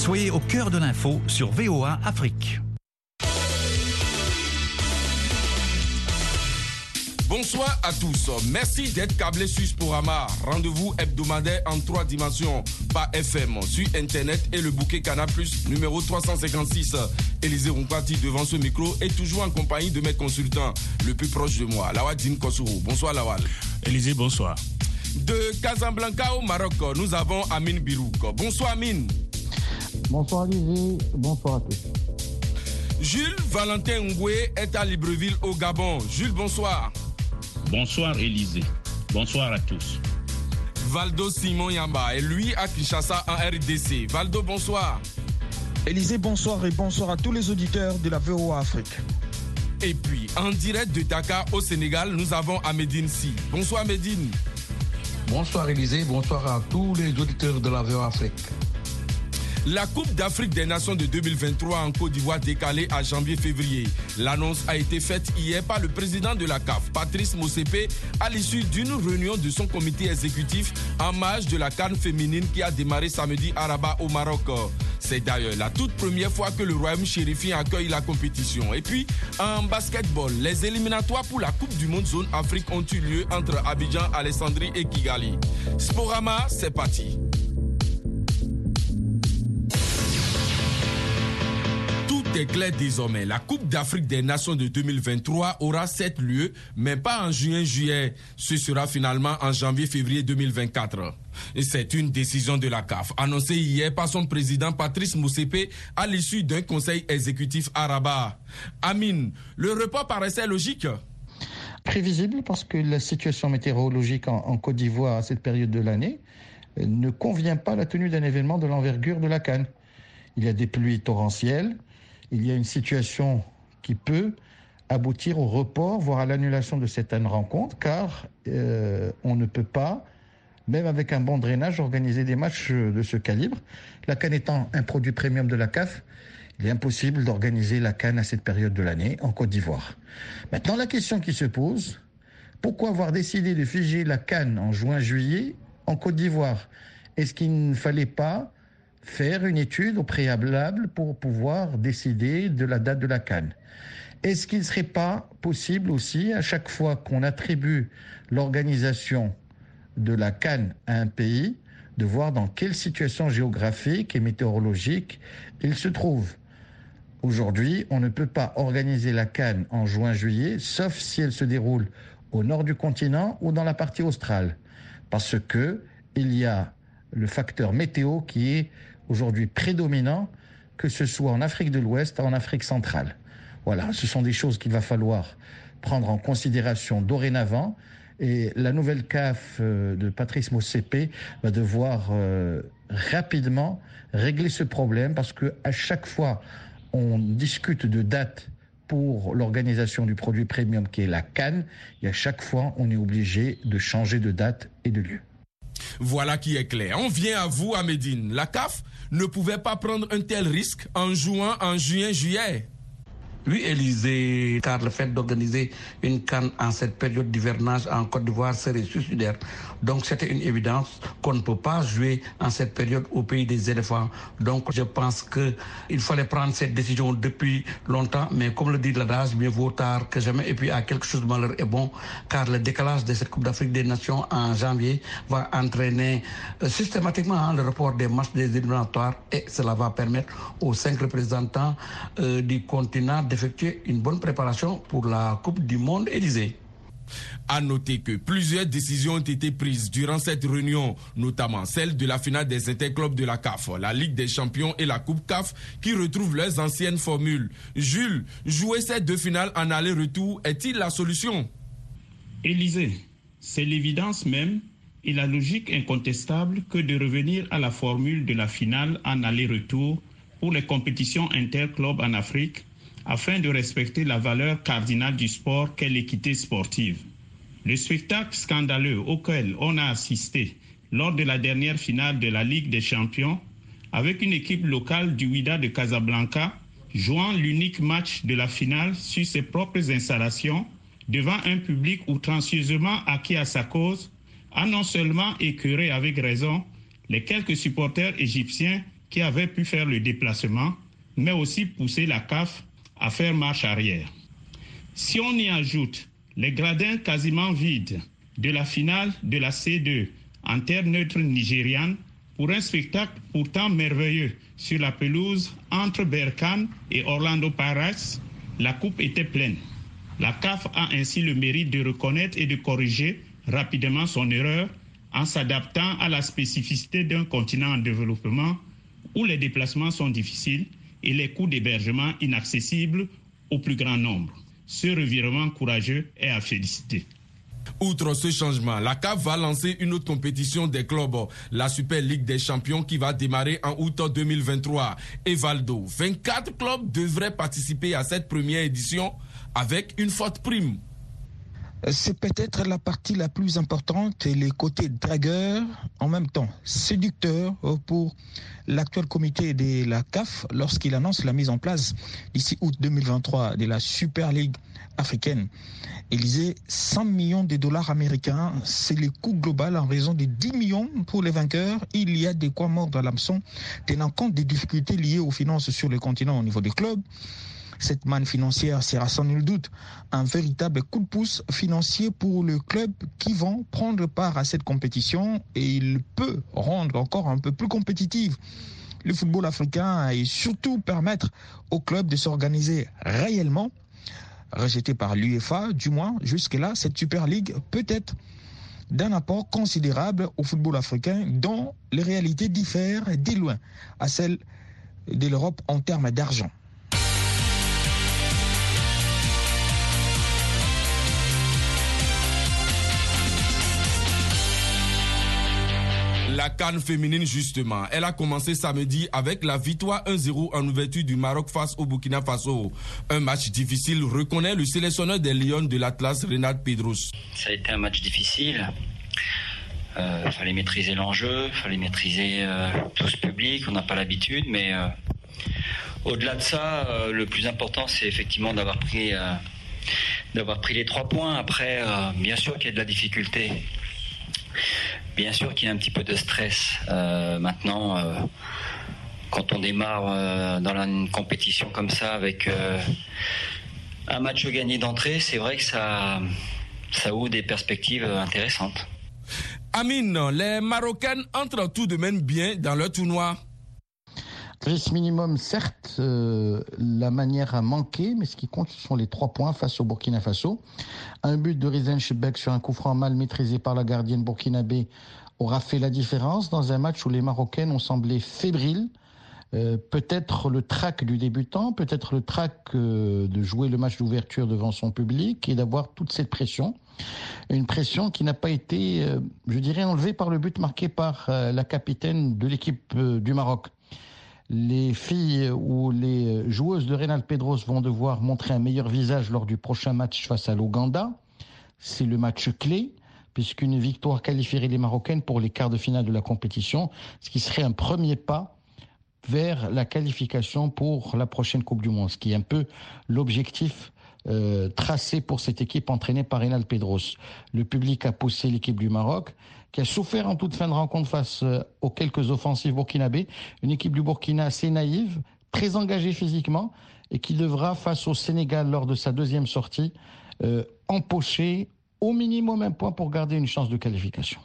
Soyez au cœur de l'info sur VOA Afrique. Bonsoir à tous. Merci d'être câblé sur Sporama. Rendez-vous hebdomadaire en trois dimensions par FM, sur Internet et le bouquet Canal Plus numéro 356. Élisée Rumpati devant ce micro et toujours en compagnie de mes consultants le plus proche de moi, Lawal Din Kosuru. Bonsoir Lawal. Élisée, bonsoir. De Casablanca au Maroc, nous avons Amine Birouk. Bonsoir Amine. Bonsoir Élisée, bonsoir à tous. Jules Valentin Ngoué est à Libreville au Gabon. Jules, bonsoir. Bonsoir Élisée. Bonsoir à tous. Valdo Simon Yamba est lui à Kinshasa en RDC. Valdo, bonsoir. Élisée, bonsoir et bonsoir à tous les auditeurs de la VOA Afrique. Et puis, en direct de Dakar au Sénégal, nous avons Ahmedine Si. Bonsoir Ahmedine. Bonsoir Élisée, bonsoir à tous les auditeurs de la VOA Afrique. La Coupe d'Afrique des Nations de 2023 en Côte d'Ivoire décalée à janvier-février. L'annonce a été faite hier par le président de la CAF, Patrice Motsepe, à l'issue d'une réunion de son comité exécutif en marge de la Cannes féminine qui a démarré samedi à Rabat au Maroc. C'est d'ailleurs la toute première fois que le Royaume chérifien accueille la compétition. Et puis, en basketball, les éliminatoires pour la Coupe du Monde Zone Afrique ont eu lieu entre Abidjan, Alessandrie et Kigali. Sporama, c'est parti. Est clair désormais. La Coupe d'Afrique des Nations de 2023 aura 7 lieux, mais pas en juin-juillet. Ce sera finalement en janvier-février 2024. Et c'est une décision de la CAF, annoncée hier par son président Patrice Moussepe à l'issue d'un conseil exécutif à Rabat. Amine, le report paraissait logique? Prévisible parce que la situation météorologique en, en Côte d'Ivoire à cette période de l'année euh, ne convient pas à la tenue d'un événement de l'envergure de la Cannes. Il y a des pluies torrentielles, il y a une situation qui peut aboutir au report, voire à l'annulation de certaines rencontres, car euh, on ne peut pas, même avec un bon drainage, organiser des matchs de ce calibre. La canne étant un produit premium de la CAF, il est impossible d'organiser la canne à cette période de l'année en Côte d'Ivoire. Maintenant, la question qui se pose, pourquoi avoir décidé de figer la canne en juin-juillet en Côte d'Ivoire? Est-ce qu'il ne fallait pas faire une étude au préalable pour pouvoir décider de la date de la canne. Est-ce qu'il ne serait pas possible aussi, à chaque fois qu'on attribue l'organisation de la canne à un pays, de voir dans quelle situation géographique et météorologique il se trouve? Aujourd'hui, on ne peut pas organiser la canne en juin-juillet, sauf si elle se déroule au nord du continent ou dans la partie australe, parce que il y a le facteur météo qui est aujourd'hui prédominant, que ce soit en Afrique de l'Ouest ou en Afrique centrale. Voilà, ce sont des choses qu'il va falloir prendre en considération dorénavant. Et la nouvelle CAF euh, de Patrice Mossepe va devoir euh, rapidement régler ce problème parce que à chaque fois on discute de date pour l'organisation du produit premium qui est la canne, et à chaque fois on est obligé de changer de date et de lieu. Voilà qui est clair. On vient à vous à. La CAF ne pouvait pas prendre un tel risque en jouant en juin-juillet. Oui, Élysée, car le fait d'organiser une canne en cette période d'hivernage en Côte d'Ivoire serait suicidaire. Donc c'était une évidence qu'on ne peut pas jouer en cette période au pays des éléphants. Donc je pense qu'il fallait prendre cette décision depuis longtemps, mais comme le dit l'adage, mieux vaut tard que jamais. Et puis à quelque chose de malheur est bon, car le décalage de cette Coupe d'Afrique des Nations en janvier va entraîner euh, systématiquement hein, le report des matchs des éliminatoires et cela va permettre aux cinq représentants euh, du continent d'effectuer une bonne préparation pour la Coupe du Monde Élysée. À noter que plusieurs décisions ont été prises durant cette réunion, notamment celle de la finale des interclubs de la CAF, la Ligue des champions et la Coupe CAF, qui retrouvent leurs anciennes formules. Jules, jouer ces deux finales en aller-retour est-il la solution? Élysée, c'est l'évidence même et la logique incontestable que de revenir à la formule de la finale en aller-retour pour les compétitions interclubs en Afrique afin de respecter la valeur cardinale du sport qu'est l'équité sportive. Le spectacle scandaleux auquel on a assisté lors de la dernière finale de la Ligue des Champions, avec une équipe locale du Wida de Casablanca jouant l'unique match de la finale sur ses propres installations devant un public outrancieusement acquis à sa cause, a non seulement écœuré avec raison les quelques supporters égyptiens qui avait pu faire le déplacement, mais aussi pousser la CAF à faire marche arrière. Si on y ajoute les gradins quasiment vides de la finale de la C2 en terre neutre nigériane, pour un spectacle pourtant merveilleux sur la pelouse entre Berkane et Orlando Pirates, la coupe était pleine. La CAF a ainsi le mérite de reconnaître et de corriger rapidement son erreur en s'adaptant à la spécificité d'un continent en développement où les déplacements sont difficiles et les coûts d'hébergement inaccessibles au plus grand nombre. Ce revirement courageux est à féliciter. Outre ce changement, la CAF va lancer une autre compétition des clubs, la Super Ligue des Champions qui va démarrer en août 2023. Et Valdo, 24 clubs devraient participer à cette première édition avec une forte prime. C'est peut-être la partie la plus importante et les côtés dragueurs, en même temps séducteurs pour l'actuel comité de la CAF lorsqu'il annonce la mise en place d'ici août 2023 de la Super League africaine. Élysée, 100 millions de dollars américains, c'est le coût global en raison de 10 millions pour les vainqueurs. Il y a des quoi mordre à l'hameçon, tenant compte des difficultés liées aux finances sur le continent au niveau des clubs. Cette manne financière sera sans nul doute un véritable coup de pouce financier pour le club qui vont prendre part à cette compétition et il peut rendre encore un peu plus compétitive le football africain et surtout permettre au club de s'organiser réellement. Rejeté par l'UEFA, du moins jusque-là, cette Super League peut être d'un apport considérable au football africain dont les réalités diffèrent dès loin à celles de l'Europe en termes d'argent. La canne féminine, justement, elle a commencé samedi avec la victoire 1-0 en ouverture du Maroc face au Burkina Faso. Un match difficile, reconnaît le sélectionneur des Lions de l'Atlas, Renat Pedros. Ça a été un match difficile. Il euh, fallait maîtriser l'enjeu, fallait maîtriser euh, tout ce public, on n'a pas l'habitude, mais euh, au-delà de ça, le plus important, c'est effectivement d'avoir pris, d'avoir pris les trois points. Après, bien sûr qu'il y a de la difficulté. Bien sûr qu'il y a un petit peu de stress. Euh, maintenant, euh, quand on démarre euh, dans une compétition comme ça avec un match gagné d'entrée, c'est vrai que ça, ça ouvre des perspectives intéressantes. Amine, les Marocaines entrent tout de même bien dans leur tournoi. Risque minimum, certes, euh, la manière a manqué, mais ce qui compte, ce sont les trois points face au Burkina Faso. Un but de Rizen Chebek sur un coup franc mal maîtrisé par la gardienne burkinabé aura fait la différence dans un match où les Marocaines ont semblé fébriles. Euh, peut-être le trac du débutant, peut-être le trac euh, de jouer le match d'ouverture devant son public et d'avoir toute cette pression. Une pression qui n'a pas été, je dirais, enlevée par le but marqué par la capitaine de l'équipe du Maroc les filles ou les joueuses de Reynald Pedros vont devoir montrer un meilleur visage lors du prochain match face à l'Ouganda. C'est le match clé, puisqu'une victoire qualifierait les Marocaines pour les quarts de finale de la compétition, ce qui serait un premier pas vers la qualification pour la prochaine Coupe du Monde, ce qui est un peu l'objectif euh, tracé pour cette équipe entraînée par Reynald Pedros. Le public a poussé l'équipe du Maroc, qui a souffert en toute fin de rencontre face euh, aux quelques offensives burkinabés. Une équipe du Burkina assez naïve, très engagée physiquement, et qui devra, face au Sénégal lors de sa deuxième sortie, euh, empocher au minimum un point pour garder une chance de qualification.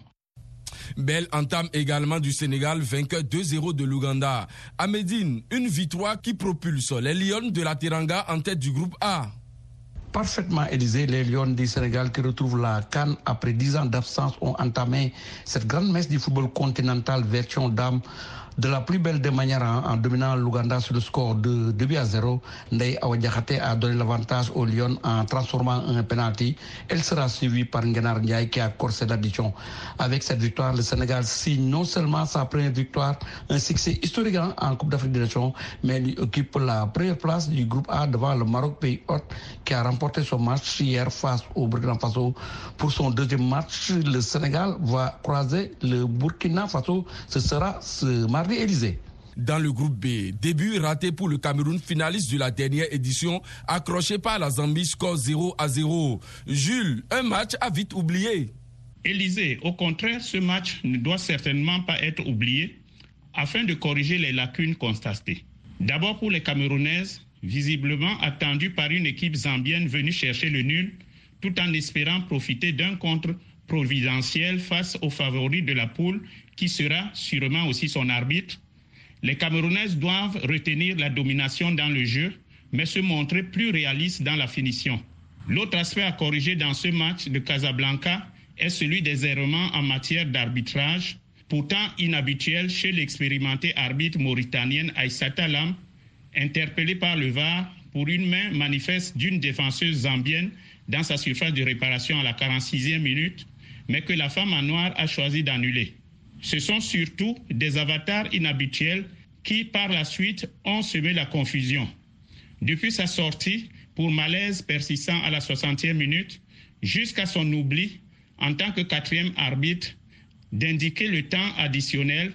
Belle entame également du Sénégal, vainqueur 2-0 de l'Ouganda. À Médine, une victoire qui propulse les Lions de la Teranga en tête du groupe A parfaitement Élysée, les Lions du Sénégal qui retrouvent la Cannes après dix ans d'absence ont entamé cette grande messe du football continental version d'âme de la plus belle des manières en, dominant l'Ouganda sur le score de 2 à 0. Ndeye Awadjakate a donné l'avantage aux Lions en transformant un penalty. Elle sera suivie par Ngenar Ndiaye qui a corsé l'addition. Avec cette victoire, le Sénégal signe non seulement sa première victoire, un succès historique en Coupe d'Afrique des Nations, mais il occupe la première place du groupe A devant le Maroc pays hôte qui a remporté son match hier face au Burkina Faso. Pour son deuxième match, le Sénégal va croiser le Burkina Faso. Ce sera ce dans le groupe B, début raté pour le Cameroun, finaliste de la dernière édition, accroché par la Zambie, score 0 à 0. Jules, un match à vite oublié. Élysée, au contraire, ce match ne doit certainement pas être oublié, afin de corriger les lacunes constatées. D'abord pour les Camerounaises, visiblement attendues par une équipe zambienne venue chercher le nul, tout en espérant profiter d'un contre providentiel face aux favoris de la poule, qui sera sûrement aussi son arbitre. Les Camerounaises doivent retenir la domination dans le jeu, mais se montrer plus réalistes dans la finition. L'autre aspect à corriger dans ce match de Casablanca est celui des errements en matière d'arbitrage, pourtant inhabituel chez l'expérimentée arbitre mauritanienne Aïssata Lam, interpellée par le VAR pour une main manifeste d'une défenseuse zambienne dans sa surface de réparation à la 46e minute, mais que la femme en noir a choisi d'annuler. Ce sont surtout des avatars inhabituels qui, par la suite, ont semé la confusion. Depuis sa sortie, pour malaise persistant à la 60e minute, jusqu'à son oubli, en tant que quatrième arbitre, d'indiquer le temps additionnel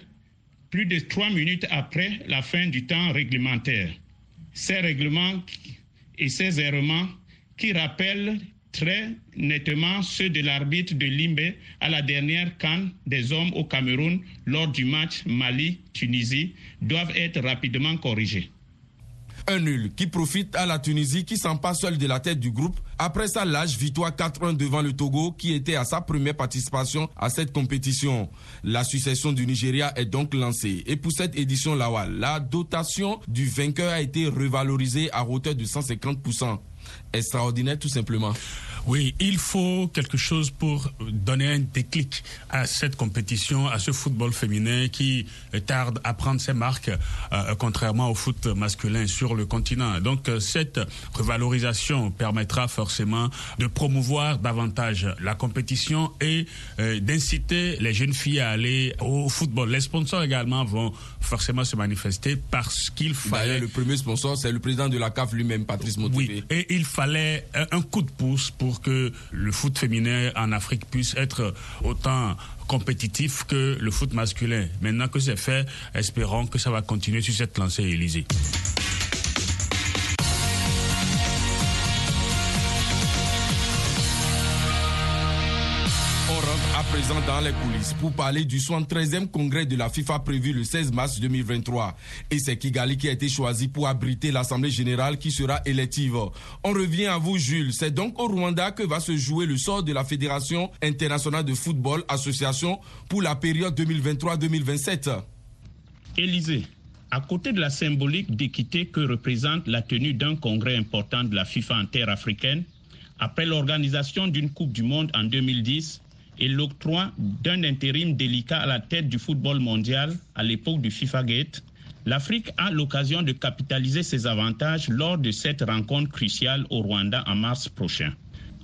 plus de trois minutes après la fin du temps réglementaire. Ces règlements et ces errements qui rappellent très nettement ceux de l'arbitre de Limbe à la dernière canne des hommes au Cameroun lors du match Mali-Tunisie doivent être rapidement corrigés. Un nul qui profite à la Tunisie qui s'en passe seul de la tête du groupe après sa lâche victoire 4-1 devant le Togo qui était à sa première participation à cette compétition. La succession du Nigeria est donc lancée et pour cette édition Lawal, la dotation du vainqueur a été revalorisée à hauteur de 150% extraordinaire tout simplement. Oui, il faut quelque chose pour donner un déclic à cette compétition, à ce football féminin qui tarde à prendre ses marques, euh, contrairement au foot masculin sur le continent. Donc euh, cette revalorisation permettra forcément de promouvoir davantage la compétition et euh, d'inciter les jeunes filles à aller au football. Les sponsors également vont forcément se manifester parce qu'il fallait... le premier sponsor, c'est le président de la CAF lui-même, Patrice Motivé. Oui, et il fallait un coup de pouce pour que le foot féminin en Afrique puisse être autant compétitif que le foot masculin. Maintenant que c'est fait, espérons que ça va continuer sur cette lancée, Élysée. Dans les coulisses pour parler du 73e congrès de la FIFA prévu le 16 mars 2023. Et c'est Kigali qui a été choisi pour abriter l'Assemblée générale qui sera élective. On revient à vous, Jules. C'est donc au Rwanda que va se jouer le sort de la Fédération internationale de football association pour la période 2023-2027. Élysée. À côté de la symbolique d'équité que représente la tenue d'un congrès important de la FIFA en terre africaine, après l'organisation d'une Coupe du Monde en 2010, et l'octroi d'un intérim délicat à la tête du football mondial à l'époque du FIFA Gate, l'Afrique a l'occasion de capitaliser ses avantages lors de cette rencontre cruciale au Rwanda en mars prochain.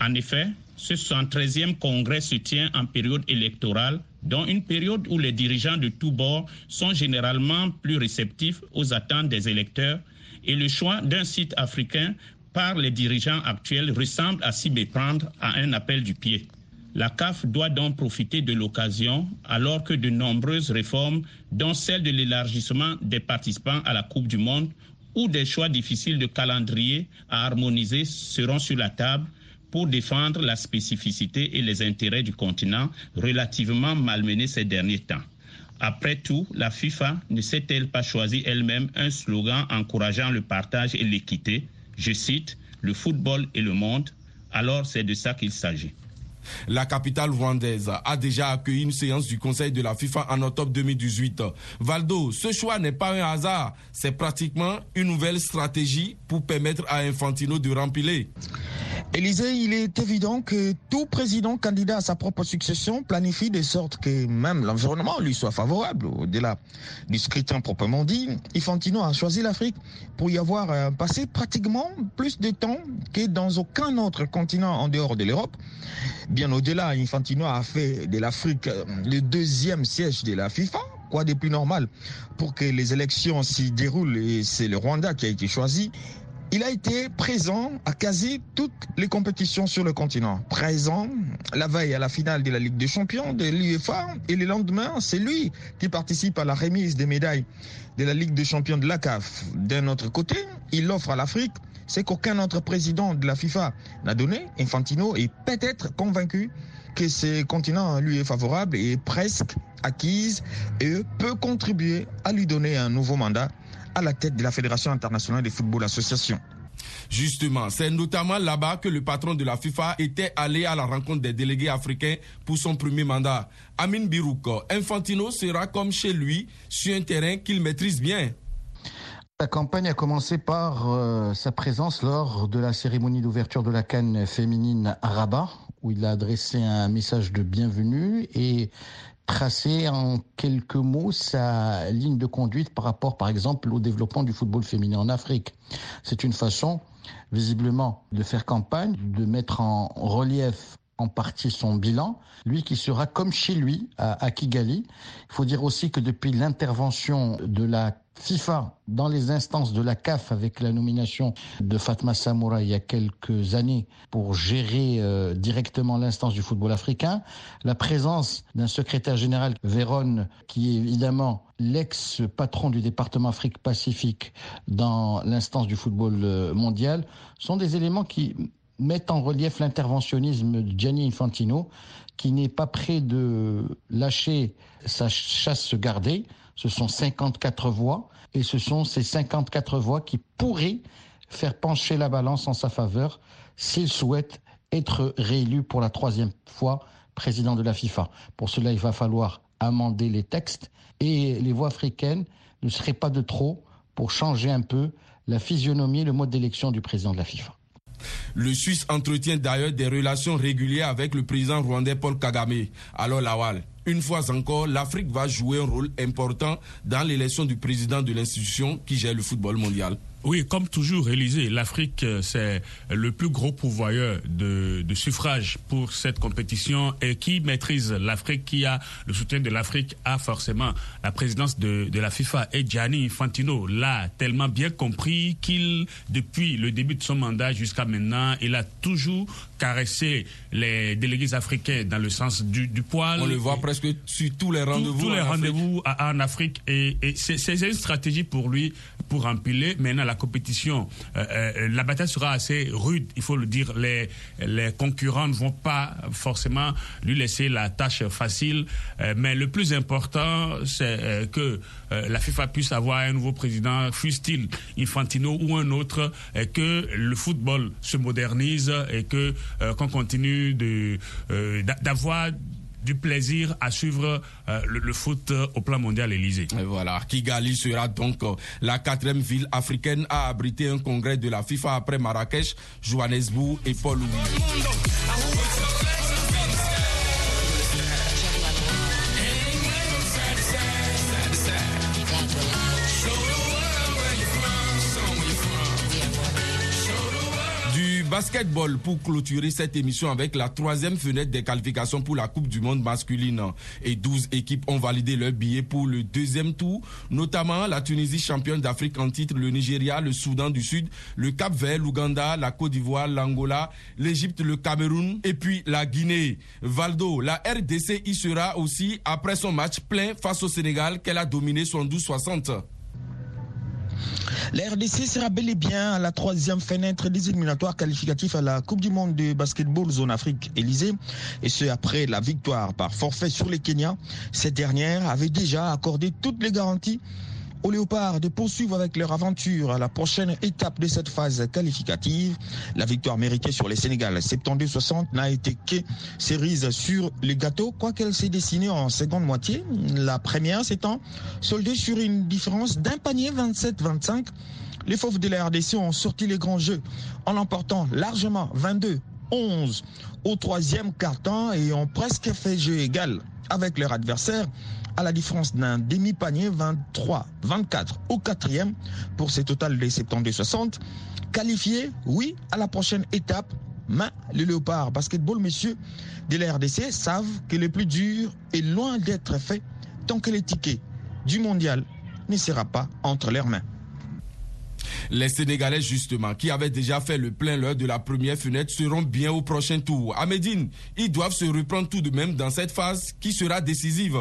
En effet, ce 113e congrès se tient en période électorale, dans une période où les dirigeants de tous bords sont généralement plus réceptifs aux attentes des électeurs et le choix d'un site africain par les dirigeants actuels ressemble à s'y méprendre à un appel du pied. La CAF doit donc profiter de l'occasion alors que de nombreuses réformes, dont celle de l'élargissement des participants à la Coupe du Monde ou des choix difficiles de calendrier à harmoniser seront sur la table pour défendre la spécificité et les intérêts du continent relativement malmenés ces derniers temps. Après tout, la FIFA ne s'est-elle pas choisi elle-même un slogan encourageant le partage et l'équité? Je cite, le football et le monde. Alors c'est de ça qu'il s'agit. La capitale rwandaise a déjà accueilli une séance du Conseil de la FIFA en octobre 2018. Valdo, ce choix n'est pas un hasard, c'est pratiquement une nouvelle stratégie pour permettre à Infantino de rempiler. Élisée, il est évident que tout président candidat à sa propre succession planifie de sorte que même l'environnement lui soit favorable. Au-delà du scrutin proprement dit, Infantino a choisi l'Afrique pour y avoir euh, passé pratiquement plus de temps que dans aucun autre continent en dehors de l'Europe. Bien au-delà, Infantino a fait de l'Afrique euh, le deuxième siège de la FIFA quoi de plus normal pour que les élections s'y déroulent? Et c'est le Rwanda qui a été choisi. Il a été présent à quasi toutes les compétitions sur le continent. Présent la veille à la finale de la Ligue des Champions de l'UEFA et le lendemain, c'est lui qui participe à la remise des médailles de la Ligue des Champions de la CAF. D'un autre côté, il offre à l'Afrique ce qu'aucun autre président de la FIFA n'a donné. Infantino est peut-être convaincu que ce continent lui est favorable est presque acquise et peut contribuer à lui donner un nouveau mandat à la tête de la Fédération internationale de football association. Justement, c'est notamment là-bas que le patron de la FIFA était allé à la rencontre des délégués africains pour son premier mandat. Amin Birouk, Infantino sera comme chez lui sur un terrain qu'il maîtrise bien. La campagne a commencé par euh, sa présence lors de la cérémonie d'ouverture de la Cannes féminine à Rabat, où il a adressé un message de bienvenue et tracé en quelques mots sa ligne de conduite par rapport, par exemple, au développement du football féminin en Afrique. C'est une façon, visiblement, de faire campagne, de mettre en relief en partie son bilan, lui qui sera comme chez lui à, Kigali. Il faut dire aussi que depuis l'intervention de la FIFA dans les instances de la CAF avec la nomination de Fatma Samoura il y a quelques années pour gérer euh, directement l'instance du football africain, la présence d'un secrétaire général Véron qui est évidemment l'ex-patron du département Afrique-Pacifique dans l'instance du football euh, mondial sont des éléments qui mettent en relief l'interventionnisme de Gianni Infantino, qui n'est pas prêt de lâcher sa chasse gardée. Ce sont 54 voix, et ce sont ces 54 voix qui pourraient faire pencher la balance en sa faveur s'il souhaite être réélu pour la troisième fois président de la FIFA. Pour cela, il va falloir amender les textes et les voix africaines ne seraient pas de trop pour changer un peu la physionomie, le mode d'élection du président de la FIFA. Le Suisse entretient d'ailleurs des relations régulières avec le président rwandais Paul Kagame. Alors Lawal, une fois encore, l'Afrique va jouer un rôle important dans l'élection du président de l'institution qui gère le football mondial. Oui, comme toujours, Élysée, l'Afrique, euh, c'est le plus gros pourvoyeur de, de suffrages pour cette compétition et qui maîtrise l'Afrique, qui a le soutien de l'Afrique, a forcément la présidence de, de la FIFA. Et Gianni Infantino l'a tellement bien compris qu'il, depuis le début de son mandat jusqu'à maintenant, il a toujours caressé les délégués africains dans le sens du, du poil. On le voit presque sur tous les rendez-vous. Tous les rendez-vous en Afrique. Et, et c'est une stratégie pour lui pour empiler. Maintenant, la compétition, euh, euh, la bataille sera assez rude, il faut le dire. Les, les concurrents ne vont pas forcément lui laisser la tâche facile. Euh, mais le plus important, c'est que la FIFA puisse avoir un nouveau président, fût-il Infantino ou un autre, et que le football se modernise et que qu'on continue de d'avoir du plaisir à suivre euh, le, foot au plan mondial Élysée. voilà, Kigali sera donc euh, la quatrième ville africaine à abriter un congrès de la FIFA après Marrakech, Johannesburg et Paul basketball pour clôturer cette émission avec la troisième fenêtre des qualifications pour la Coupe du Monde masculine. Et 12 équipes ont validé leur billet pour le deuxième tour, notamment la Tunisie championne d'Afrique en titre, le Nigeria, le Soudan du Sud, le Cap Vert, l'Ouganda, la Côte d'Ivoire, l'Angola, l'Égypte, le Cameroun et puis la Guinée. Valdo, la RDC y sera aussi après son match plein face au Sénégal qu'elle a dominé 72-60. La RDC sera bel et bien à la troisième fenêtre des éliminatoires qualificatifs à la Coupe du Monde de basketball zone Afrique Élysée. Et ce, après la victoire par forfait sur les Kenyans. Cette dernière avait déjà accordé toutes les garanties aux Léopards de poursuivre avec leur aventure à la prochaine étape de cette phase qualificative. La victoire méritée sur les Sénégal 72-60 n'a été que cerise sur le gâteau, quoiqu'elle s'est dessinée en seconde moitié. La première s'étant soldée sur une différence d'un panier 27-25. Les Fauves de la RDC ont sorti les grands jeux en l'emportant largement 22-11 au troisième quart-temps et ont presque fait jeu égal avec leur adversaire à la différence d'un demi-panier 23-24 au quatrième pour ces total des 72-60. Qualifié, oui, à la prochaine étape, mais les léopards basketball, messieurs de la RDC, savent que le plus dur est loin d'être fait tant que les tickets du mondial ne sera pas entre leurs mains. Les Sénégalais, justement, qui avaient déjà fait le plein l'heure de la première fenêtre, seront bien au prochain tour. À Médine, ils doivent se reprendre tout de même dans cette phase qui sera décisive.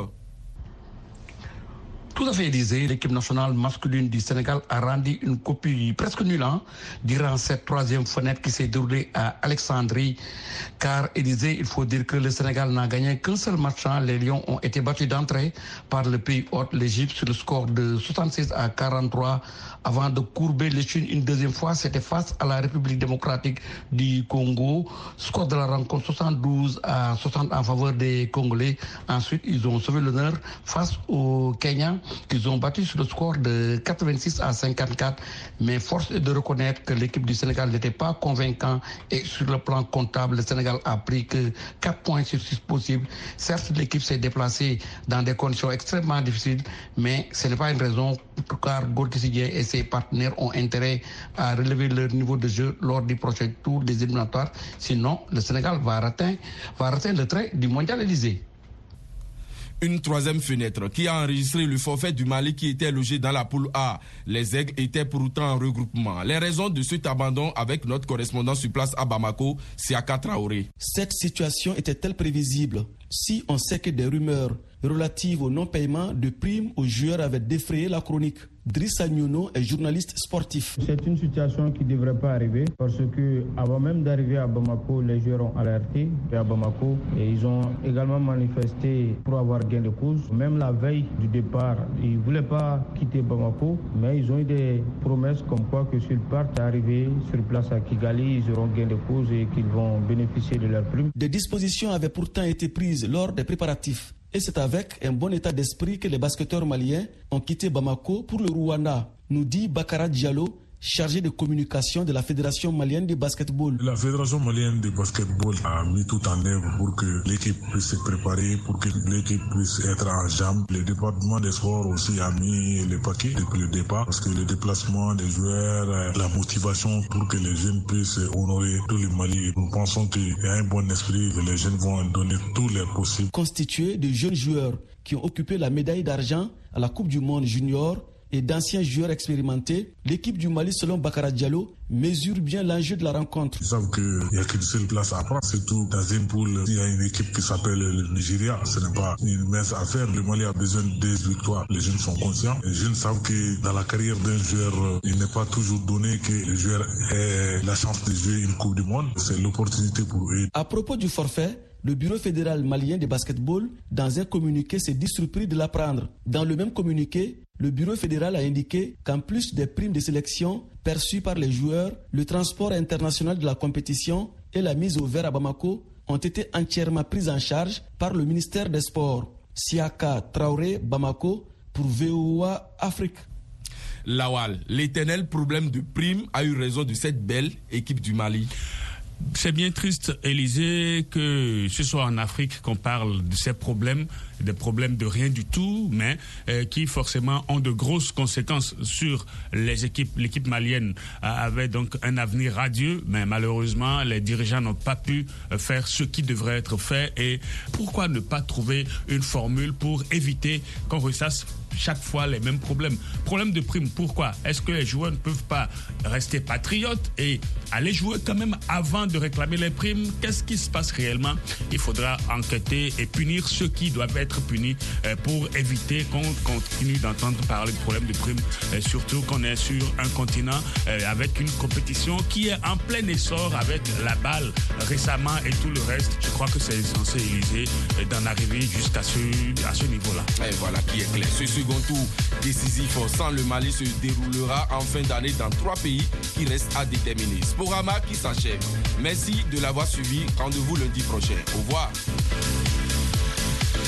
Tout à fait, Élysée. L'équipe nationale masculine du Sénégal a rendu une copie presque nulle hein, durant cette troisième fenêtre qui s'est déroulée à Alexandrie. Car, Élysée, il faut dire que le Sénégal n'a gagné qu'un seul match. Hein. Les Lions ont été battus d'entrée par le pays hôte, l'Égypte, sur le score de 66 à 43 avant de courber les chines une deuxième fois. C'était face à la République démocratique du Congo. Score de la rencontre 72 à 60 en faveur des Congolais. Ensuite, ils ont sauvé l'honneur face au Kenya qu'ils ont battu sur le score de 86 à 54. Mais force est de reconnaître que l'équipe du Sénégal n'était pas convaincant et sur le plan comptable, le Sénégal a pris que 4 points sur 6 possibles. Certes, l'équipe s'est déplacée dans des conditions extrêmement difficiles, mais ce n'est pas une raison car Gorkisidien et ses partenaires ont intérêt à relever leur niveau de jeu lors du prochain tour des éliminatoires. Sinon, le Sénégal va rater, va rater le trait du mondial Élysée. Une troisième fenêtre qui a enregistré le forfait du Mali qui était logé dans la poule A. Les aigles étaient pourtant en regroupement. Les raisons de cet abandon avec notre correspondant sur place à Bamako, Siaka Traoré. Cette situation était-elle prévisible Si on sait que des rumeurs relatives au non-paiement de primes aux joueurs avaient défrayé la chronique Driss Agnono est journaliste sportif. C'est une situation qui ne devrait pas arriver parce que avant même d'arriver à Bamako, les joueurs ont alerté à Bamako et ils ont également manifesté pour avoir gain de cause. Même la veille du départ, ils ne voulaient pas quitter Bamako, mais ils ont eu des promesses comme quoi que s'ils partent arriver sur place à Kigali, ils auront gain de cause et qu'ils vont bénéficier de leur prime. Des dispositions avaient pourtant été prises lors des préparatifs. Et c'est avec un bon état d'esprit que les basketteurs maliens ont quitté Bamako pour le Rwanda, nous dit Bakara Diallo, chargé de communication de la Fédération malienne de basketball. La Fédération malienne de basketball a mis tout en œuvre pour que l'équipe puisse se préparer, pour que l'équipe puisse être en jambes. Le département des sports aussi a mis le paquet depuis le départ parce que le déplacement des joueurs, la motivation pour que les jeunes puissent honorer tout le Mali. Nous pensons qu'il y a un bon esprit, que les jeunes vont donner tout leur possible. Constitué de jeunes joueurs qui ont occupé la médaille d'argent à la Coupe du Monde junior et d'anciens joueurs expérimentés, l'équipe du Mali, selon Bakara Diallo, mesure bien l'enjeu de la rencontre. Ils savent qu'il n'y a qu'une seule place à prendre, surtout dans une poule. Il y a une équipe qui s'appelle le Nigeria. Ce n'est pas une mince affaire. Le Mali a besoin de victoires. Les jeunes sont conscients. Les jeunes savent que dans la carrière d'un joueur, il n'est pas toujours donné que le joueur ait la chance de jouer une Coupe du Monde. C'est l'opportunité pour eux. À propos du forfait, le Bureau fédéral malien de basketball, dans un communiqué, s'est dit surpris de l'apprendre. Dans le même communiqué, le Bureau fédéral a indiqué qu'en plus des primes de sélection perçues par les joueurs, le transport international de la compétition et la mise au vert à Bamako ont été entièrement prises en charge par le ministère des Sports. Siaka Traoré, Bamako, pour VOA Afrique. Lawal, l'éternel problème de primes a eu raison de cette belle équipe du Mali. C'est bien triste, Élysée, que ce soit en Afrique qu'on parle de ces problèmes, des problèmes de rien du tout, mais euh, qui forcément ont de grosses conséquences sur les équipes. L'équipe malienne avait donc un avenir radieux, mais malheureusement, les dirigeants n'ont pas pu euh, faire ce qui devrait être fait. Et pourquoi ne pas trouver une formule pour éviter qu'on ressasse chaque fois les mêmes problèmes? Problème de prime, pourquoi? Est-ce que les joueurs ne peuvent pas rester patriotes et aller jouer quand même avant de réclamer les primes? Qu'est-ce qui se passe réellement? Il faudra enquêter et punir ceux qui doivent être punis pour éviter qu'on continue d'entendre parler de problèmes de primes, surtout qu'on est sur un continent avec une compétition qui est en plein essor avec la balle récemment et tout le reste. Je crois que c'est censé Élysée d'en arriver jusqu'à ce, à ce niveau-là. Et voilà qui est clair. Ce second tour décisif sans le Mali se déroulera en fin d'année dans trois pays qui restent à déterminer. Sporama qui s'achève. Merci de l'avoir suivi. Rendez-vous lundi prochain. Au revoir.